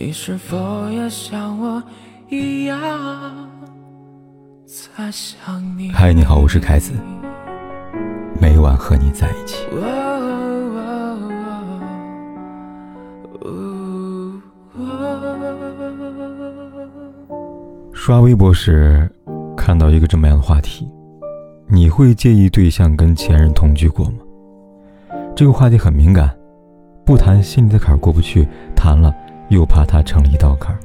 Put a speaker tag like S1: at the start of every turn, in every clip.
S1: 你是否也像我一样在想你？
S2: 嗨，你好，我是凯子，每晚和你在一起。刷微博时看到一个这么样的话题：你会介意对象跟前任同居过吗？这个话题很敏感，不谈心里的坎过不去，谈了。又怕他成了一道坎儿，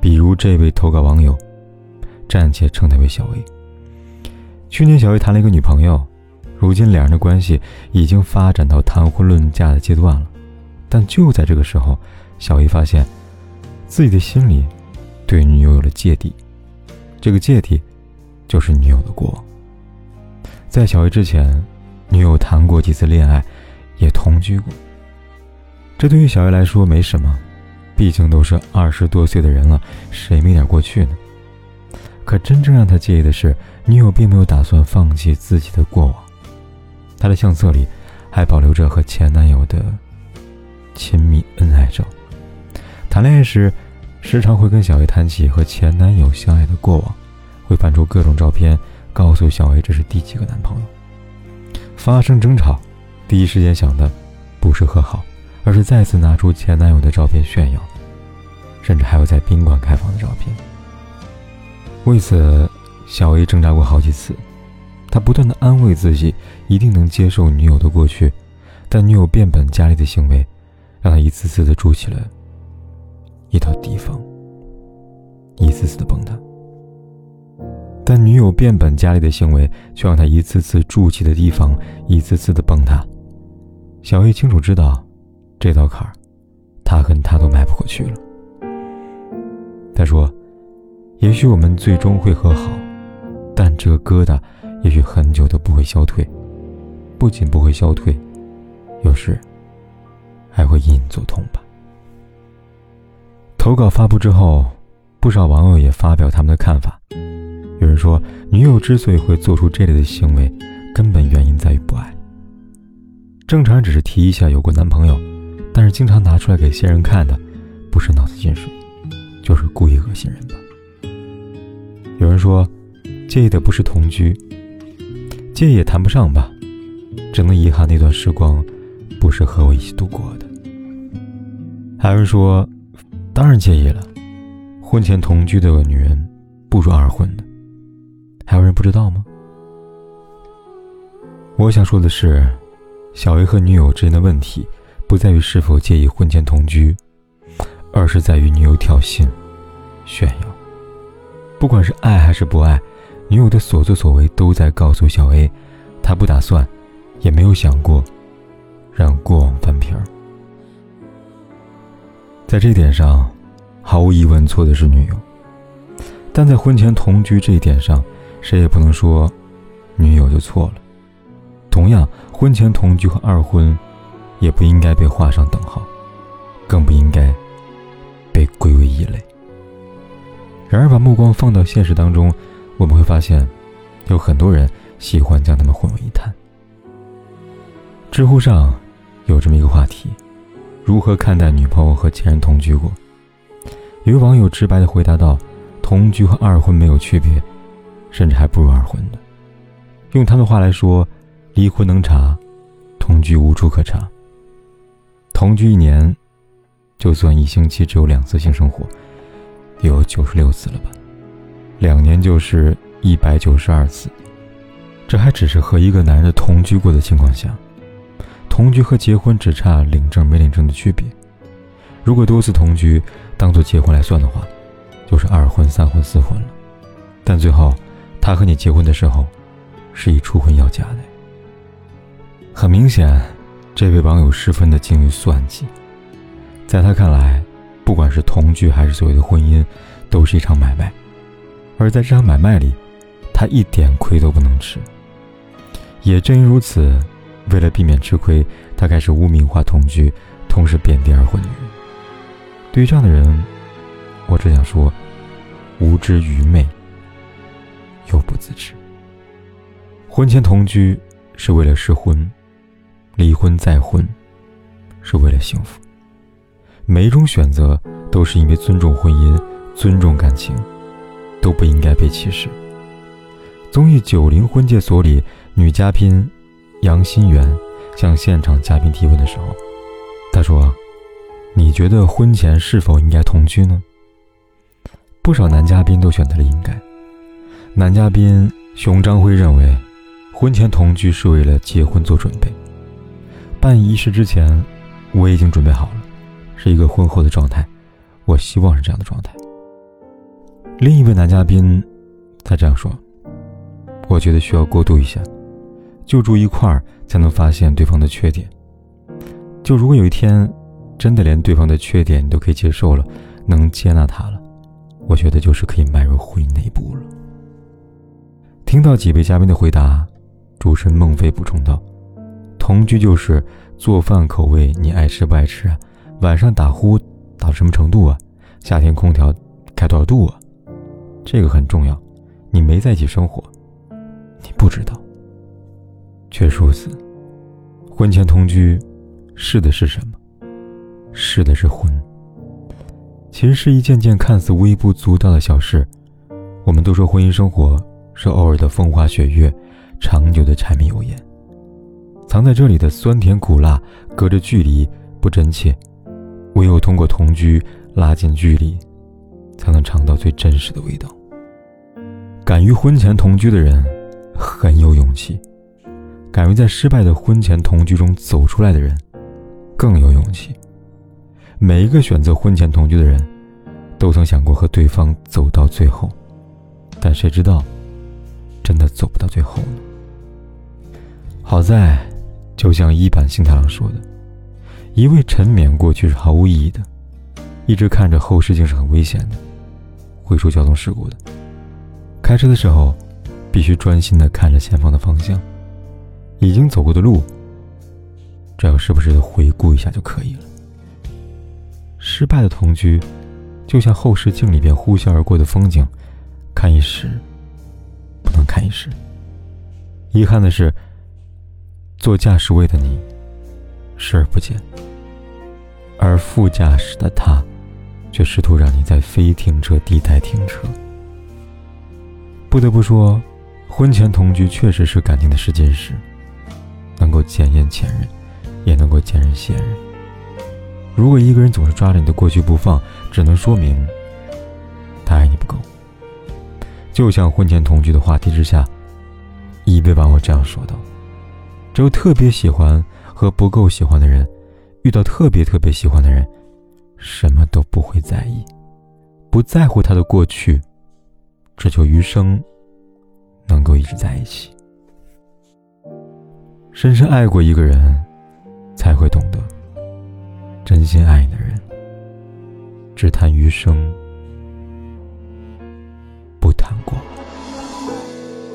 S2: 比如这位投稿网友，暂且称他为小 A。去年小 A 谈了一个女朋友，如今两人的关系已经发展到谈婚论嫁的阶段了。但就在这个时候，小 A 发现自己的心里对女友有了芥蒂，这个芥蒂就是女友的过往。在小 A 之前，女友谈过几次恋爱，也同居过，这对于小 A 来说没什么。毕竟都是二十多岁的人了，谁没点过去呢？可真正让他介意的是，女友并没有打算放弃自己的过往。他的相册里还保留着和前男友的亲密恩爱照。谈恋爱时，时常会跟小 A 谈起和前男友相爱的过往，会翻出各种照片，告诉小 A 这是第几个男朋友。发生争吵，第一时间想的不是和好。而是再次拿出前男友的照片炫耀，甚至还有在宾馆开房的照片。为此，小 A 挣扎过好几次，他不断的安慰自己，一定能接受女友的过去，但女友变本加厉的行为，让他一次次的筑起了一道堤防，一次次的崩塌。但女友变本加厉的行为，却让他一次次筑起的地方，一次次的崩塌。小 A 清楚知道。这道坎儿，他跟他都迈不过去了。他说：“也许我们最终会和好，但这个疙瘩也许很久都不会消退。不仅不会消退，有时还会隐隐作痛吧。”投稿发布之后，不少网友也发表他们的看法。有人说，女友之所以会做出这类的行为，根本原因在于不爱。正常人只是提一下有过男朋友。但是经常拿出来给新人看的，不是脑子进水，就是故意恶心人吧。有人说，介意的不是同居，介意也谈不上吧，只能遗憾那段时光不是和我一起度过的。还有人说，当然介意了，婚前同居的女人不如二婚的。还有人不知道吗？我想说的是，小 A 和女友之间的问题。不在于是否介意婚前同居，而是在于女友挑衅、炫耀。不管是爱还是不爱，女友的所作所为都在告诉小 A，她不打算，也没有想过让过往翻篇儿。在这一点上，毫无疑问错的是女友，但在婚前同居这一点上，谁也不能说女友就错了。同样，婚前同居和二婚。也不应该被画上等号，更不应该被归为异类。然而，把目光放到现实当中，我们会发现，有很多人喜欢将他们混为一谈。知乎上有这么一个话题：如何看待女朋友和前任同居过？有个网友直白的回答道：“同居和二婚没有区别，甚至还不如二婚的。用他的话来说，离婚能查，同居无处可查。”同居一年，就算一星期只有两次性生活，也有九十六次了吧？两年就是一百九十二次，这还只是和一个男人的同居过的情况下。同居和结婚只差领证没领证的区别。如果多次同居当做结婚来算的话，就是二婚、三婚、四婚了。但最后，他和你结婚的时候，是以初婚要嫁的。很明显。这位网友十分的精于算计，在他看来，不管是同居还是所谓的婚姻，都是一场买卖，而在这场买卖里，他一点亏都不能吃。也正因如此，为了避免吃亏，他开始污名化同居，同时贬低二婚女人。对于这样的人，我只想说：无知愚昧，又不自知。婚前同居是为了试婚。离婚再婚，是为了幸福。每一种选择都是因为尊重婚姻、尊重感情，都不应该被歧视。综艺《九零婚介所》里，女嘉宾杨心媛向现场嘉宾提问的时候，她说：“你觉得婚前是否应该同居呢？”不少男嘉宾都选择了应该。男嘉宾熊章辉认为，婚前同居是为了结婚做准备。办仪式之前，我已经准备好了，是一个婚后的状态。我希望是这样的状态。另一位男嘉宾，他这样说。我觉得需要过渡一下，就住一块儿才能发现对方的缺点。就如果有一天，真的连对方的缺点你都可以接受了，能接纳他了，我觉得就是可以迈入婚姻那一步了。听到几位嘉宾的回答，主持人孟非补充道：“同居就是做饭口味你爱吃不爱吃啊？晚上打呼打到什么程度啊？夏天空调开多少度啊？这个很重要。你没在一起生活。”你不知道，却如此。婚前同居，试的是什么？试的是婚。其实是一件件看似微不足道的小事。我们都说婚姻生活是偶尔的风花雪月，长久的柴米油盐。藏在这里的酸甜苦辣，隔着距离不真切。唯有通过同居拉近距离，才能尝到最真实的味道。敢于婚前同居的人。很有勇气，敢于在失败的婚前同居中走出来的人，更有勇气。每一个选择婚前同居的人，都曾想过和对方走到最后，但谁知道，真的走不到最后呢？好在，就像一坂幸太郎说的：“一味沉湎过去是毫无意义的，一直看着后视镜是很危险的，会出交通事故的。开车的时候。”必须专心的看着前方的方向，已经走过的路，只要时不时的回顾一下就可以了。失败的同居，就像后视镜里边呼啸而过的风景，看一时，不能看一世。遗憾的是，坐驾驶位的你视而不见，而副驾驶的他，却试图让你在非停车地带停车。不得不说。婚前同居确实是感情的试金石，能够检验前任，也能够检验现任。如果一个人总是抓着你的过去不放，只能说明他爱你不够。就像婚前同居的话题之下，一位网友这样说道：“只有特别喜欢和不够喜欢的人，遇到特别特别喜欢的人，什么都不会在意，不在乎他的过去，只求余生。”能够一直在一起，深深爱过一个人，才会懂得，真心爱你的人，只谈余生，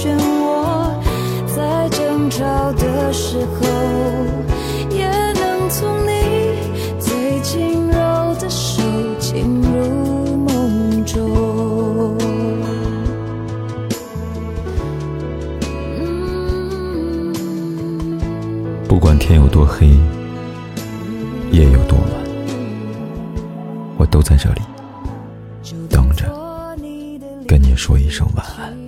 S3: 漩涡，在争吵的时候，也能从你最轻柔的手进入梦中。
S2: 不管天有多黑，夜有多晚，我都在这里等着，跟你说一声晚安。